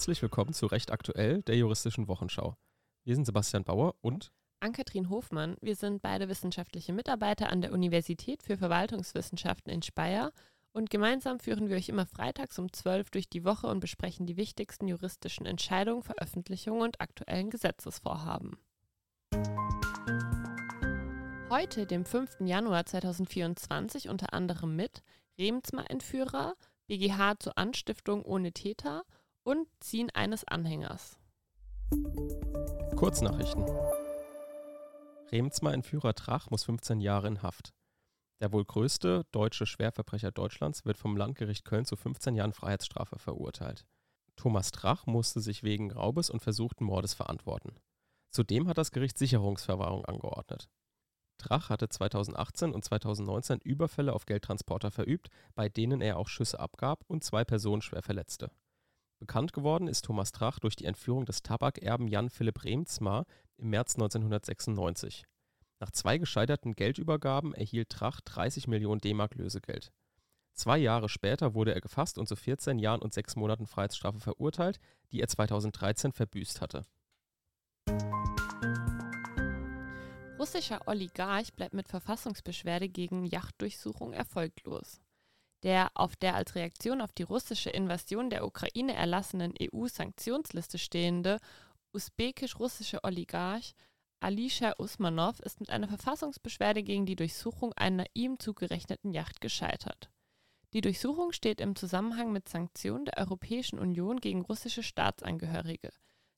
Herzlich willkommen zu Recht Aktuell, der juristischen Wochenschau. Wir sind Sebastian Bauer und Ann-Kathrin Hofmann. Wir sind beide wissenschaftliche Mitarbeiter an der Universität für Verwaltungswissenschaften in Speyer und gemeinsam führen wir euch immer freitags um 12 durch die Woche und besprechen die wichtigsten juristischen Entscheidungen, Veröffentlichungen und aktuellen Gesetzesvorhaben. Heute, dem 5. Januar 2024, unter anderem mit Remsmar-Entführer, BGH zur Anstiftung ohne Täter und Ziehen eines Anhängers. Kurznachrichten. Remsmar-Entführer Trach muss 15 Jahre in Haft. Der wohl größte deutsche Schwerverbrecher Deutschlands wird vom Landgericht Köln zu 15 Jahren Freiheitsstrafe verurteilt. Thomas Trach musste sich wegen Raubes und versuchten Mordes verantworten. Zudem hat das Gericht Sicherungsverwahrung angeordnet. Trach hatte 2018 und 2019 Überfälle auf Geldtransporter verübt, bei denen er auch Schüsse abgab und zwei Personen schwer verletzte. Bekannt geworden ist Thomas Trach durch die Entführung des Tabakerben Jan Philipp Remzmar im März 1996. Nach zwei gescheiterten Geldübergaben erhielt Trach 30 Millionen D-Mark Lösegeld. Zwei Jahre später wurde er gefasst und zu 14 Jahren und sechs Monaten Freiheitsstrafe verurteilt, die er 2013 verbüßt hatte. Russischer Oligarch bleibt mit Verfassungsbeschwerde gegen Yachtdurchsuchung erfolglos. Der auf der als Reaktion auf die russische Invasion der Ukraine erlassenen EU-Sanktionsliste stehende usbekisch-russische Oligarch Alisher Usmanov ist mit einer Verfassungsbeschwerde gegen die Durchsuchung einer ihm zugerechneten Yacht gescheitert. Die Durchsuchung steht im Zusammenhang mit Sanktionen der Europäischen Union gegen russische Staatsangehörige,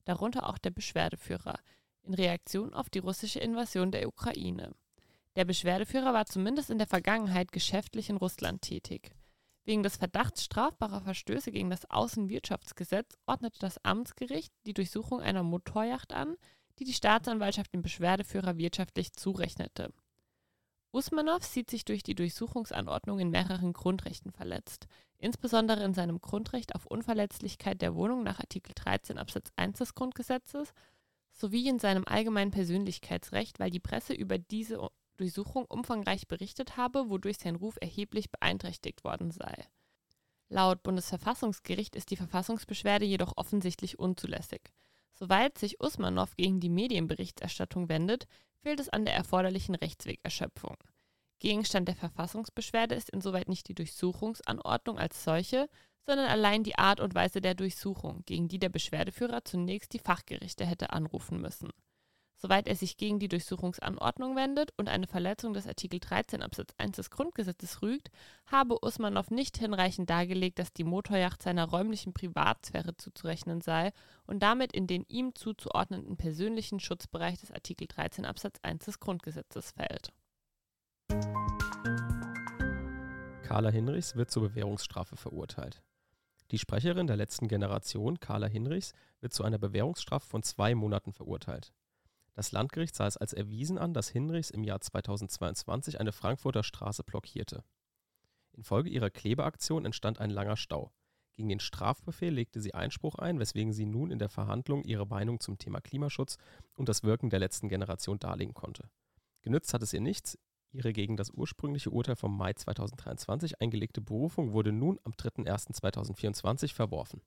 darunter auch der Beschwerdeführer, in Reaktion auf die russische Invasion der Ukraine. Der Beschwerdeführer war zumindest in der Vergangenheit geschäftlich in Russland tätig. Wegen des Verdachts strafbarer Verstöße gegen das Außenwirtschaftsgesetz ordnete das Amtsgericht die Durchsuchung einer Motorjacht an, die die Staatsanwaltschaft dem Beschwerdeführer wirtschaftlich zurechnete. Usmanov sieht sich durch die Durchsuchungsanordnung in mehreren Grundrechten verletzt, insbesondere in seinem Grundrecht auf Unverletzlichkeit der Wohnung nach Artikel 13 Absatz 1 des Grundgesetzes sowie in seinem allgemeinen Persönlichkeitsrecht, weil die Presse über diese Durchsuchung umfangreich berichtet habe, wodurch sein Ruf erheblich beeinträchtigt worden sei. Laut Bundesverfassungsgericht ist die Verfassungsbeschwerde jedoch offensichtlich unzulässig. Soweit sich Usmanov gegen die Medienberichterstattung wendet, fehlt es an der erforderlichen Rechtswegerschöpfung. Gegenstand der Verfassungsbeschwerde ist insoweit nicht die Durchsuchungsanordnung als solche, sondern allein die Art und Weise der Durchsuchung, gegen die der Beschwerdeführer zunächst die Fachgerichte hätte anrufen müssen. Soweit er sich gegen die Durchsuchungsanordnung wendet und eine Verletzung des Artikel 13 Absatz 1 des Grundgesetzes rügt, habe Usmanov nicht hinreichend dargelegt, dass die Motorjacht seiner räumlichen Privatsphäre zuzurechnen sei und damit in den ihm zuzuordnenden persönlichen Schutzbereich des Artikel 13 Absatz 1 des Grundgesetzes fällt. Carla Hinrichs wird zur Bewährungsstrafe verurteilt. Die Sprecherin der letzten Generation, Carla Hinrichs, wird zu einer Bewährungsstrafe von zwei Monaten verurteilt. Das Landgericht sah es als erwiesen an, dass Hinrichs im Jahr 2022 eine Frankfurter Straße blockierte. Infolge ihrer Klebeaktion entstand ein langer Stau. Gegen den Strafbefehl legte sie Einspruch ein, weswegen sie nun in der Verhandlung ihre Meinung zum Thema Klimaschutz und das Wirken der letzten Generation darlegen konnte. Genützt hat es ihr nichts, ihre gegen das ursprüngliche Urteil vom Mai 2023 eingelegte Berufung wurde nun am 3.1.2024 verworfen.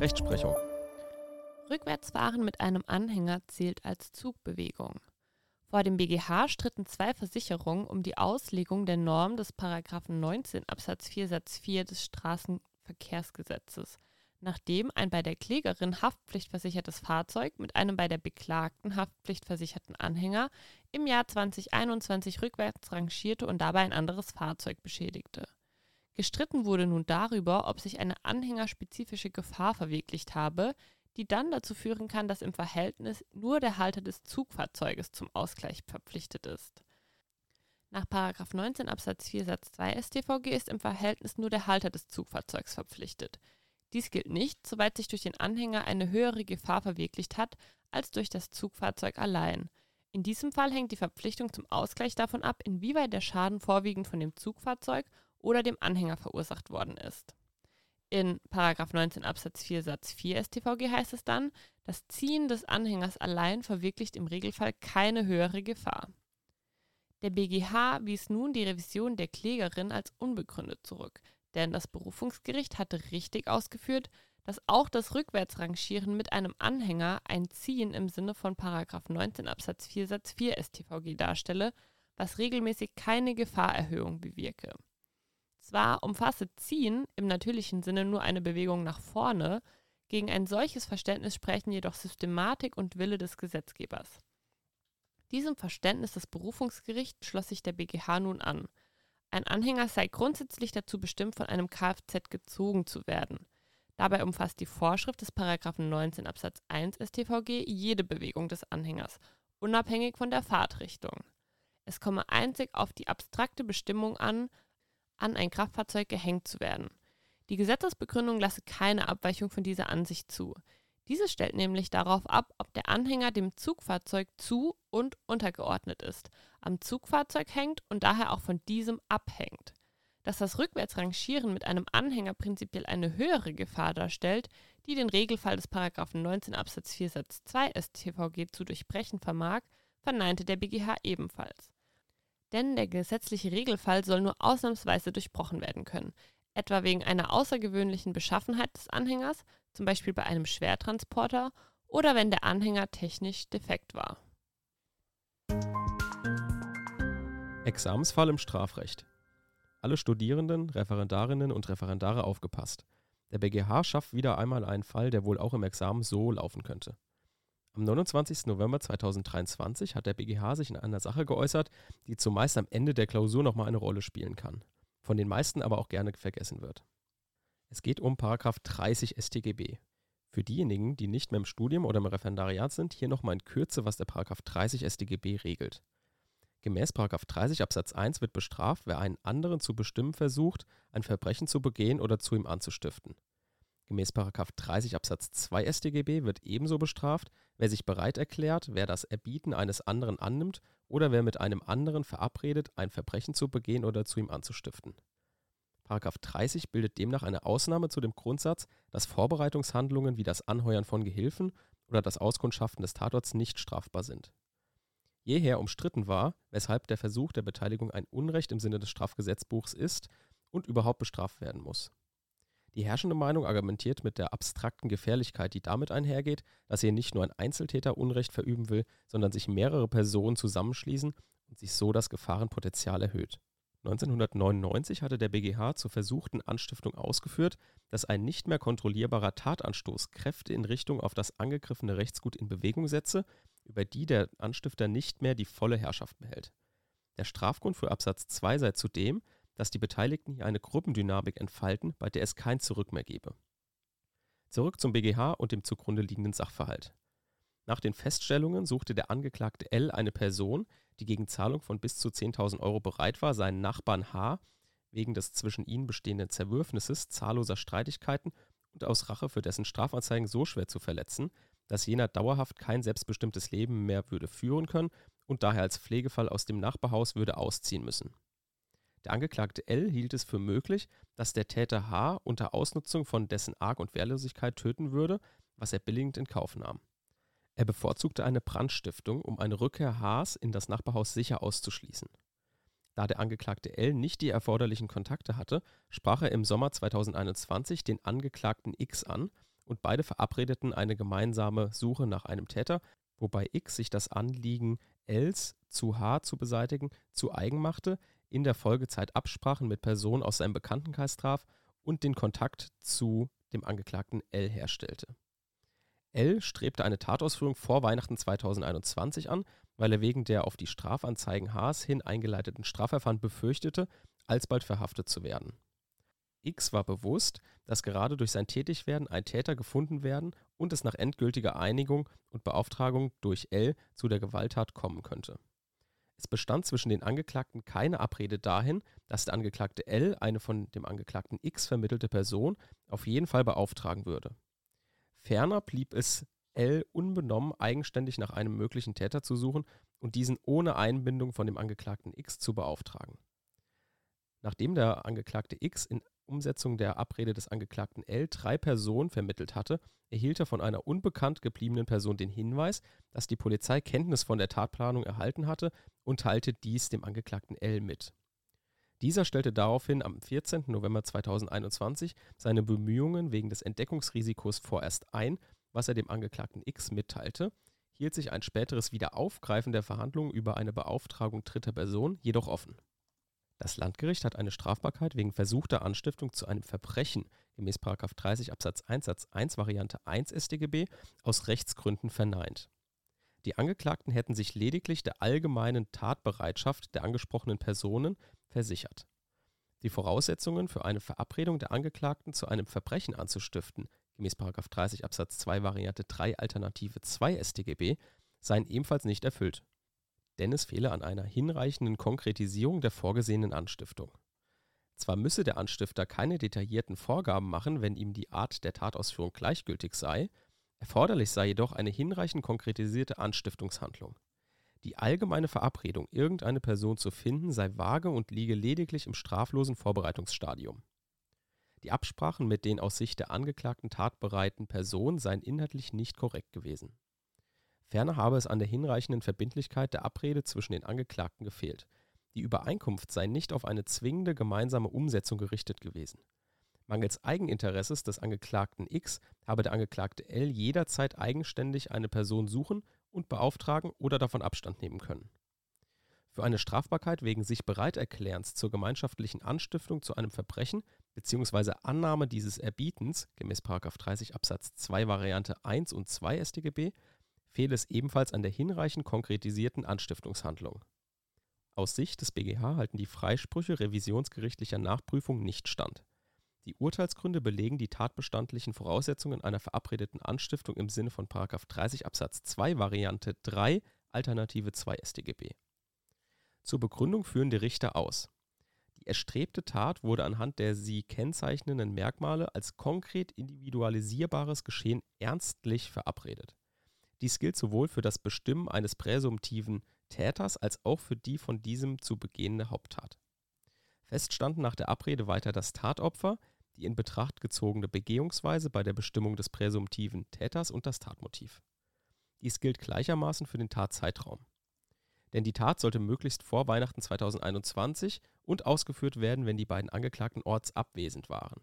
Rechtsprechung Rückwärtsfahren mit einem Anhänger zählt als Zugbewegung. Vor dem BGH stritten zwei Versicherungen um die Auslegung der Norm des Paragraphen 19 Absatz 4 Satz 4 des Straßenverkehrsgesetzes, nachdem ein bei der Klägerin haftpflichtversichertes Fahrzeug mit einem bei der Beklagten haftpflichtversicherten Anhänger im Jahr 2021 rückwärts rangierte und dabei ein anderes Fahrzeug beschädigte. Gestritten wurde nun darüber, ob sich eine anhängerspezifische Gefahr verwirklicht habe, die dann dazu führen kann, dass im Verhältnis nur der Halter des Zugfahrzeuges zum Ausgleich verpflichtet ist. Nach 19 Absatz 4 Satz 2 StVG ist im Verhältnis nur der Halter des Zugfahrzeugs verpflichtet. Dies gilt nicht, soweit sich durch den Anhänger eine höhere Gefahr verwirklicht hat als durch das Zugfahrzeug allein. In diesem Fall hängt die Verpflichtung zum Ausgleich davon ab, inwieweit der Schaden vorwiegend von dem Zugfahrzeug oder dem Anhänger verursacht worden ist. In 19 Absatz 4 Satz 4 StVG heißt es dann, das Ziehen des Anhängers allein verwirklicht im Regelfall keine höhere Gefahr. Der BGH wies nun die Revision der Klägerin als unbegründet zurück, Denn das Berufungsgericht hatte richtig ausgeführt, dass auch das Rückwärtsrangieren mit einem Anhänger ein Ziehen im Sinne von 19 Absatz 4 Satz 4 StVG darstelle, was regelmäßig keine Gefahrerhöhung bewirke. Zwar umfasse Ziehen im natürlichen Sinne nur eine Bewegung nach vorne, gegen ein solches Verständnis sprechen jedoch Systematik und Wille des Gesetzgebers. Diesem Verständnis des Berufungsgerichts schloss sich der BGH nun an. Ein Anhänger sei grundsätzlich dazu bestimmt, von einem Kfz gezogen zu werden. Dabei umfasst die Vorschrift des 19 Absatz 1 StVG jede Bewegung des Anhängers, unabhängig von der Fahrtrichtung. Es komme einzig auf die abstrakte Bestimmung an, an ein Kraftfahrzeug gehängt zu werden. Die Gesetzesbegründung lasse keine Abweichung von dieser Ansicht zu. Diese stellt nämlich darauf ab, ob der Anhänger dem Zugfahrzeug zu und untergeordnet ist, am Zugfahrzeug hängt und daher auch von diesem abhängt. Dass das Rückwärtsrangieren mit einem Anhänger prinzipiell eine höhere Gefahr darstellt, die den Regelfall des 19 Absatz 4 Satz 2 StVG zu durchbrechen vermag, verneinte der BGH ebenfalls. Denn der gesetzliche Regelfall soll nur ausnahmsweise durchbrochen werden können, etwa wegen einer außergewöhnlichen Beschaffenheit des Anhängers, zum Beispiel bei einem Schwertransporter oder wenn der Anhänger technisch defekt war. Examensfall im Strafrecht. Alle Studierenden, Referendarinnen und Referendare aufgepasst. Der BGH schafft wieder einmal einen Fall, der wohl auch im Examen so laufen könnte. Am 29. November 2023 hat der BGH sich in einer Sache geäußert, die zumeist am Ende der Klausur nochmal eine Rolle spielen kann, von den meisten aber auch gerne vergessen wird. Es geht um Paragraph 30 StGB. Für diejenigen, die nicht mehr im Studium oder im Referendariat sind, hier nochmal in Kürze, was der Paragraph 30 StGB regelt. Gemäß 30 Absatz 1 wird bestraft, wer einen anderen zu bestimmen versucht, ein Verbrechen zu begehen oder zu ihm anzustiften. Gemäß 30 Absatz 2 StGB wird ebenso bestraft, wer sich bereit erklärt, wer das Erbieten eines anderen annimmt oder wer mit einem anderen verabredet, ein Verbrechen zu begehen oder zu ihm anzustiften. 30 bildet demnach eine Ausnahme zu dem Grundsatz, dass Vorbereitungshandlungen wie das Anheuern von Gehilfen oder das Auskundschaften des Tatorts nicht strafbar sind. Jeher umstritten war, weshalb der Versuch der Beteiligung ein Unrecht im Sinne des Strafgesetzbuchs ist und überhaupt bestraft werden muss die herrschende Meinung argumentiert mit der abstrakten Gefährlichkeit, die damit einhergeht, dass hier nicht nur ein Einzeltäter Unrecht verüben will, sondern sich mehrere Personen zusammenschließen und sich so das Gefahrenpotenzial erhöht. 1999 hatte der BGH zur versuchten Anstiftung ausgeführt, dass ein nicht mehr kontrollierbarer Tatanstoß Kräfte in Richtung auf das angegriffene Rechtsgut in Bewegung setze, über die der Anstifter nicht mehr die volle Herrschaft behält. Der Strafgrund für Absatz 2 sei zudem, dass die Beteiligten hier eine Gruppendynamik entfalten, bei der es kein Zurück mehr gebe. Zurück zum BGH und dem zugrunde liegenden Sachverhalt. Nach den Feststellungen suchte der Angeklagte L eine Person, die gegen Zahlung von bis zu 10.000 Euro bereit war, seinen Nachbarn H wegen des zwischen ihnen bestehenden Zerwürfnisses zahlloser Streitigkeiten und aus Rache für dessen Strafanzeigen so schwer zu verletzen, dass jener dauerhaft kein selbstbestimmtes Leben mehr würde führen können und daher als Pflegefall aus dem Nachbarhaus würde ausziehen müssen. Der Angeklagte L hielt es für möglich, dass der Täter H unter Ausnutzung von dessen Arg und Wehrlosigkeit töten würde, was er billigend in Kauf nahm. Er bevorzugte eine Brandstiftung, um eine Rückkehr Hs in das Nachbarhaus sicher auszuschließen. Da der Angeklagte L nicht die erforderlichen Kontakte hatte, sprach er im Sommer 2021 den Angeklagten X an und beide verabredeten eine gemeinsame Suche nach einem Täter, wobei X sich das Anliegen Ls zu H zu beseitigen zu eigen machte, in der Folgezeit Absprachen mit Personen aus seinem Bekanntenkreis traf und den Kontakt zu dem Angeklagten L herstellte. L strebte eine Tatausführung vor Weihnachten 2021 an, weil er wegen der auf die Strafanzeigen Haas hin eingeleiteten Strafverfahren befürchtete, alsbald verhaftet zu werden. X war bewusst, dass gerade durch sein Tätigwerden ein Täter gefunden werden und es nach endgültiger Einigung und Beauftragung durch L zu der Gewalttat kommen könnte. Es bestand zwischen den Angeklagten keine Abrede dahin, dass der Angeklagte L eine von dem Angeklagten X vermittelte Person auf jeden Fall beauftragen würde. Ferner blieb es L unbenommen, eigenständig nach einem möglichen Täter zu suchen und diesen ohne Einbindung von dem Angeklagten X zu beauftragen. Nachdem der Angeklagte X in Umsetzung der Abrede des Angeklagten L drei Personen vermittelt hatte, erhielt er von einer unbekannt gebliebenen Person den Hinweis, dass die Polizei Kenntnis von der Tatplanung erhalten hatte und teilte dies dem Angeklagten L mit. Dieser stellte daraufhin am 14. November 2021 seine Bemühungen wegen des Entdeckungsrisikos vorerst ein, was er dem Angeklagten X mitteilte, hielt sich ein späteres Wiederaufgreifen der Verhandlungen über eine Beauftragung dritter Person jedoch offen. Das Landgericht hat eine Strafbarkeit wegen versuchter Anstiftung zu einem Verbrechen gemäß 30 Absatz 1 Satz 1 Variante 1 StGB aus Rechtsgründen verneint. Die Angeklagten hätten sich lediglich der allgemeinen Tatbereitschaft der angesprochenen Personen versichert. Die Voraussetzungen für eine Verabredung der Angeklagten zu einem Verbrechen anzustiften, gemäß 30 Absatz 2 Variante 3 Alternative 2 StGB, seien ebenfalls nicht erfüllt denn es fehle an einer hinreichenden Konkretisierung der vorgesehenen Anstiftung. Zwar müsse der Anstifter keine detaillierten Vorgaben machen, wenn ihm die Art der Tatausführung gleichgültig sei, erforderlich sei jedoch eine hinreichend konkretisierte Anstiftungshandlung. Die allgemeine Verabredung, irgendeine Person zu finden, sei vage und liege lediglich im straflosen Vorbereitungsstadium. Die Absprachen mit den aus Sicht der angeklagten tatbereiten Personen seien inhaltlich nicht korrekt gewesen Ferner habe es an der hinreichenden Verbindlichkeit der Abrede zwischen den Angeklagten gefehlt. Die Übereinkunft sei nicht auf eine zwingende gemeinsame Umsetzung gerichtet gewesen. Mangels Eigeninteresses des Angeklagten X habe der Angeklagte L jederzeit eigenständig eine Person suchen und beauftragen oder davon Abstand nehmen können. Für eine Strafbarkeit wegen sich Bereiterklärens zur gemeinschaftlichen Anstiftung zu einem Verbrechen bzw. Annahme dieses Erbietens gemäß 30 Absatz 2 Variante 1 und 2 StGB fehle es ebenfalls an der hinreichend konkretisierten Anstiftungshandlung. Aus Sicht des BGH halten die Freisprüche revisionsgerichtlicher Nachprüfung nicht stand. Die Urteilsgründe belegen die tatbestandlichen Voraussetzungen einer verabredeten Anstiftung im Sinne von 30 Absatz 2 Variante 3 Alternative 2 StGB. Zur Begründung führen die Richter aus. Die erstrebte Tat wurde anhand der sie kennzeichnenden Merkmale als konkret individualisierbares Geschehen ernstlich verabredet. Dies gilt sowohl für das Bestimmen eines präsumptiven Täters als auch für die von diesem zu begehende Haupttat. Fest standen nach der Abrede weiter das Tatopfer, die in Betracht gezogene Begehungsweise bei der Bestimmung des präsumptiven Täters und das Tatmotiv. Dies gilt gleichermaßen für den Tatzeitraum. Denn die Tat sollte möglichst vor Weihnachten 2021 und ausgeführt werden, wenn die beiden Angeklagten ortsabwesend waren.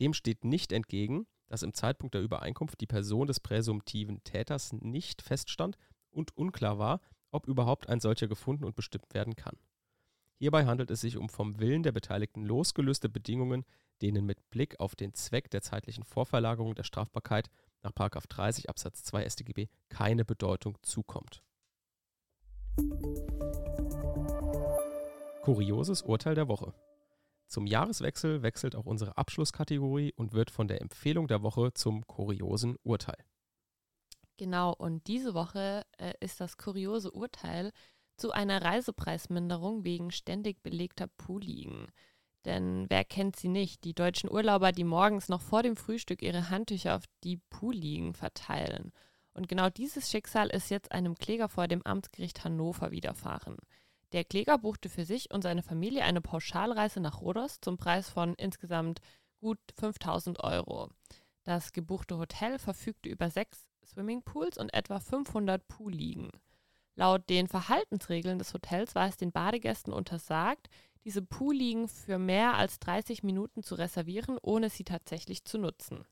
Dem steht nicht entgegen, dass im Zeitpunkt der Übereinkunft die Person des präsumptiven Täters nicht feststand und unklar war, ob überhaupt ein solcher gefunden und bestimmt werden kann. Hierbei handelt es sich um vom Willen der Beteiligten losgelöste Bedingungen, denen mit Blick auf den Zweck der zeitlichen Vorverlagerung der Strafbarkeit nach 30 Absatz 2 StGB keine Bedeutung zukommt. Kurioses Urteil der Woche. Zum Jahreswechsel wechselt auch unsere Abschlusskategorie und wird von der Empfehlung der Woche zum kuriosen Urteil. Genau, und diese Woche äh, ist das kuriose Urteil zu einer Reisepreisminderung wegen ständig belegter Poolliegen. Denn wer kennt sie nicht? Die deutschen Urlauber, die morgens noch vor dem Frühstück ihre Handtücher auf die Poolliegen verteilen. Und genau dieses Schicksal ist jetzt einem Kläger vor dem Amtsgericht Hannover widerfahren. Der Kläger buchte für sich und seine Familie eine Pauschalreise nach Rhodos zum Preis von insgesamt gut 5000 Euro. Das gebuchte Hotel verfügte über sechs Swimmingpools und etwa 500 Poolliegen. Laut den Verhaltensregeln des Hotels war es den Badegästen untersagt, diese Poolliegen für mehr als 30 Minuten zu reservieren, ohne sie tatsächlich zu nutzen.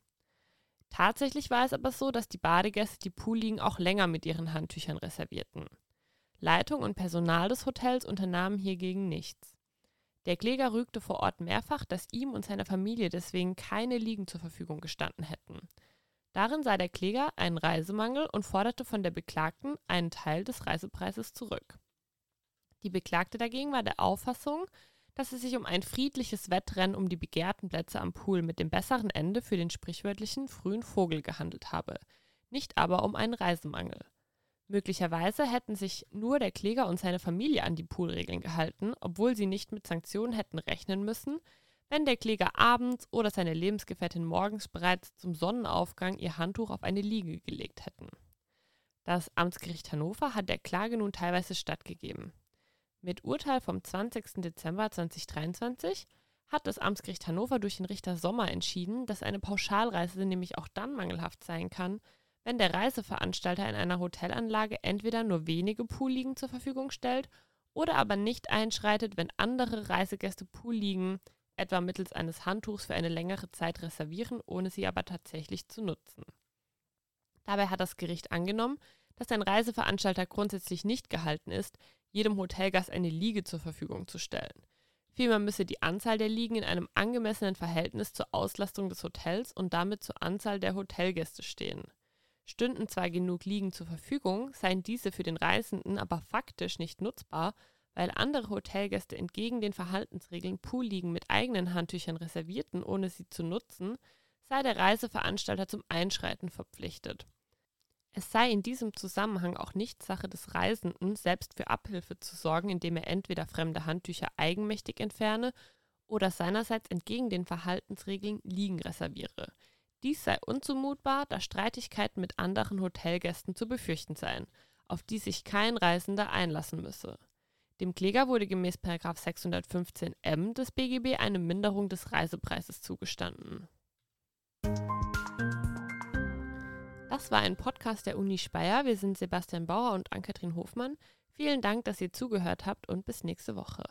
Tatsächlich war es aber so, dass die Badegäste die Poolliegen auch länger mit ihren Handtüchern reservierten. Leitung und Personal des Hotels unternahmen hiergegen nichts. Der Kläger rügte vor Ort mehrfach, dass ihm und seiner Familie deswegen keine Liegen zur Verfügung gestanden hätten. Darin sah der Kläger einen Reisemangel und forderte von der Beklagten einen Teil des Reisepreises zurück. Die Beklagte dagegen war der Auffassung, dass es sich um ein friedliches Wettrennen um die begehrten Plätze am Pool mit dem besseren Ende für den sprichwörtlichen frühen Vogel gehandelt habe, nicht aber um einen Reisemangel. Möglicherweise hätten sich nur der Kläger und seine Familie an die Poolregeln gehalten, obwohl sie nicht mit Sanktionen hätten rechnen müssen, wenn der Kläger abends oder seine Lebensgefährtin morgens bereits zum Sonnenaufgang ihr Handtuch auf eine Liege gelegt hätten. Das Amtsgericht Hannover hat der Klage nun teilweise stattgegeben. Mit Urteil vom 20. Dezember 2023 hat das Amtsgericht Hannover durch den Richter Sommer entschieden, dass eine Pauschalreise nämlich auch dann mangelhaft sein kann, wenn der Reiseveranstalter in einer Hotelanlage entweder nur wenige Poolliegen zur Verfügung stellt oder aber nicht einschreitet, wenn andere Reisegäste Poolliegen etwa mittels eines Handtuchs für eine längere Zeit reservieren, ohne sie aber tatsächlich zu nutzen. Dabei hat das Gericht angenommen, dass ein Reiseveranstalter grundsätzlich nicht gehalten ist, jedem Hotelgast eine Liege zur Verfügung zu stellen. Vielmehr müsse die Anzahl der Liegen in einem angemessenen Verhältnis zur Auslastung des Hotels und damit zur Anzahl der Hotelgäste stehen. Stünden zwar genug Liegen zur Verfügung, seien diese für den Reisenden aber faktisch nicht nutzbar, weil andere Hotelgäste entgegen den Verhaltensregeln Poolliegen mit eigenen Handtüchern reservierten, ohne sie zu nutzen, sei der Reiseveranstalter zum Einschreiten verpflichtet. Es sei in diesem Zusammenhang auch nicht Sache des Reisenden, selbst für Abhilfe zu sorgen, indem er entweder fremde Handtücher eigenmächtig entferne oder seinerseits entgegen den Verhaltensregeln Liegen reserviere. Dies sei unzumutbar, da Streitigkeiten mit anderen Hotelgästen zu befürchten seien, auf die sich kein Reisender einlassen müsse. Dem Kläger wurde gemäß 615m des BGB eine Minderung des Reisepreises zugestanden. Das war ein Podcast der Uni Speyer. Wir sind Sebastian Bauer und Ann-Kathrin Hofmann. Vielen Dank, dass ihr zugehört habt und bis nächste Woche.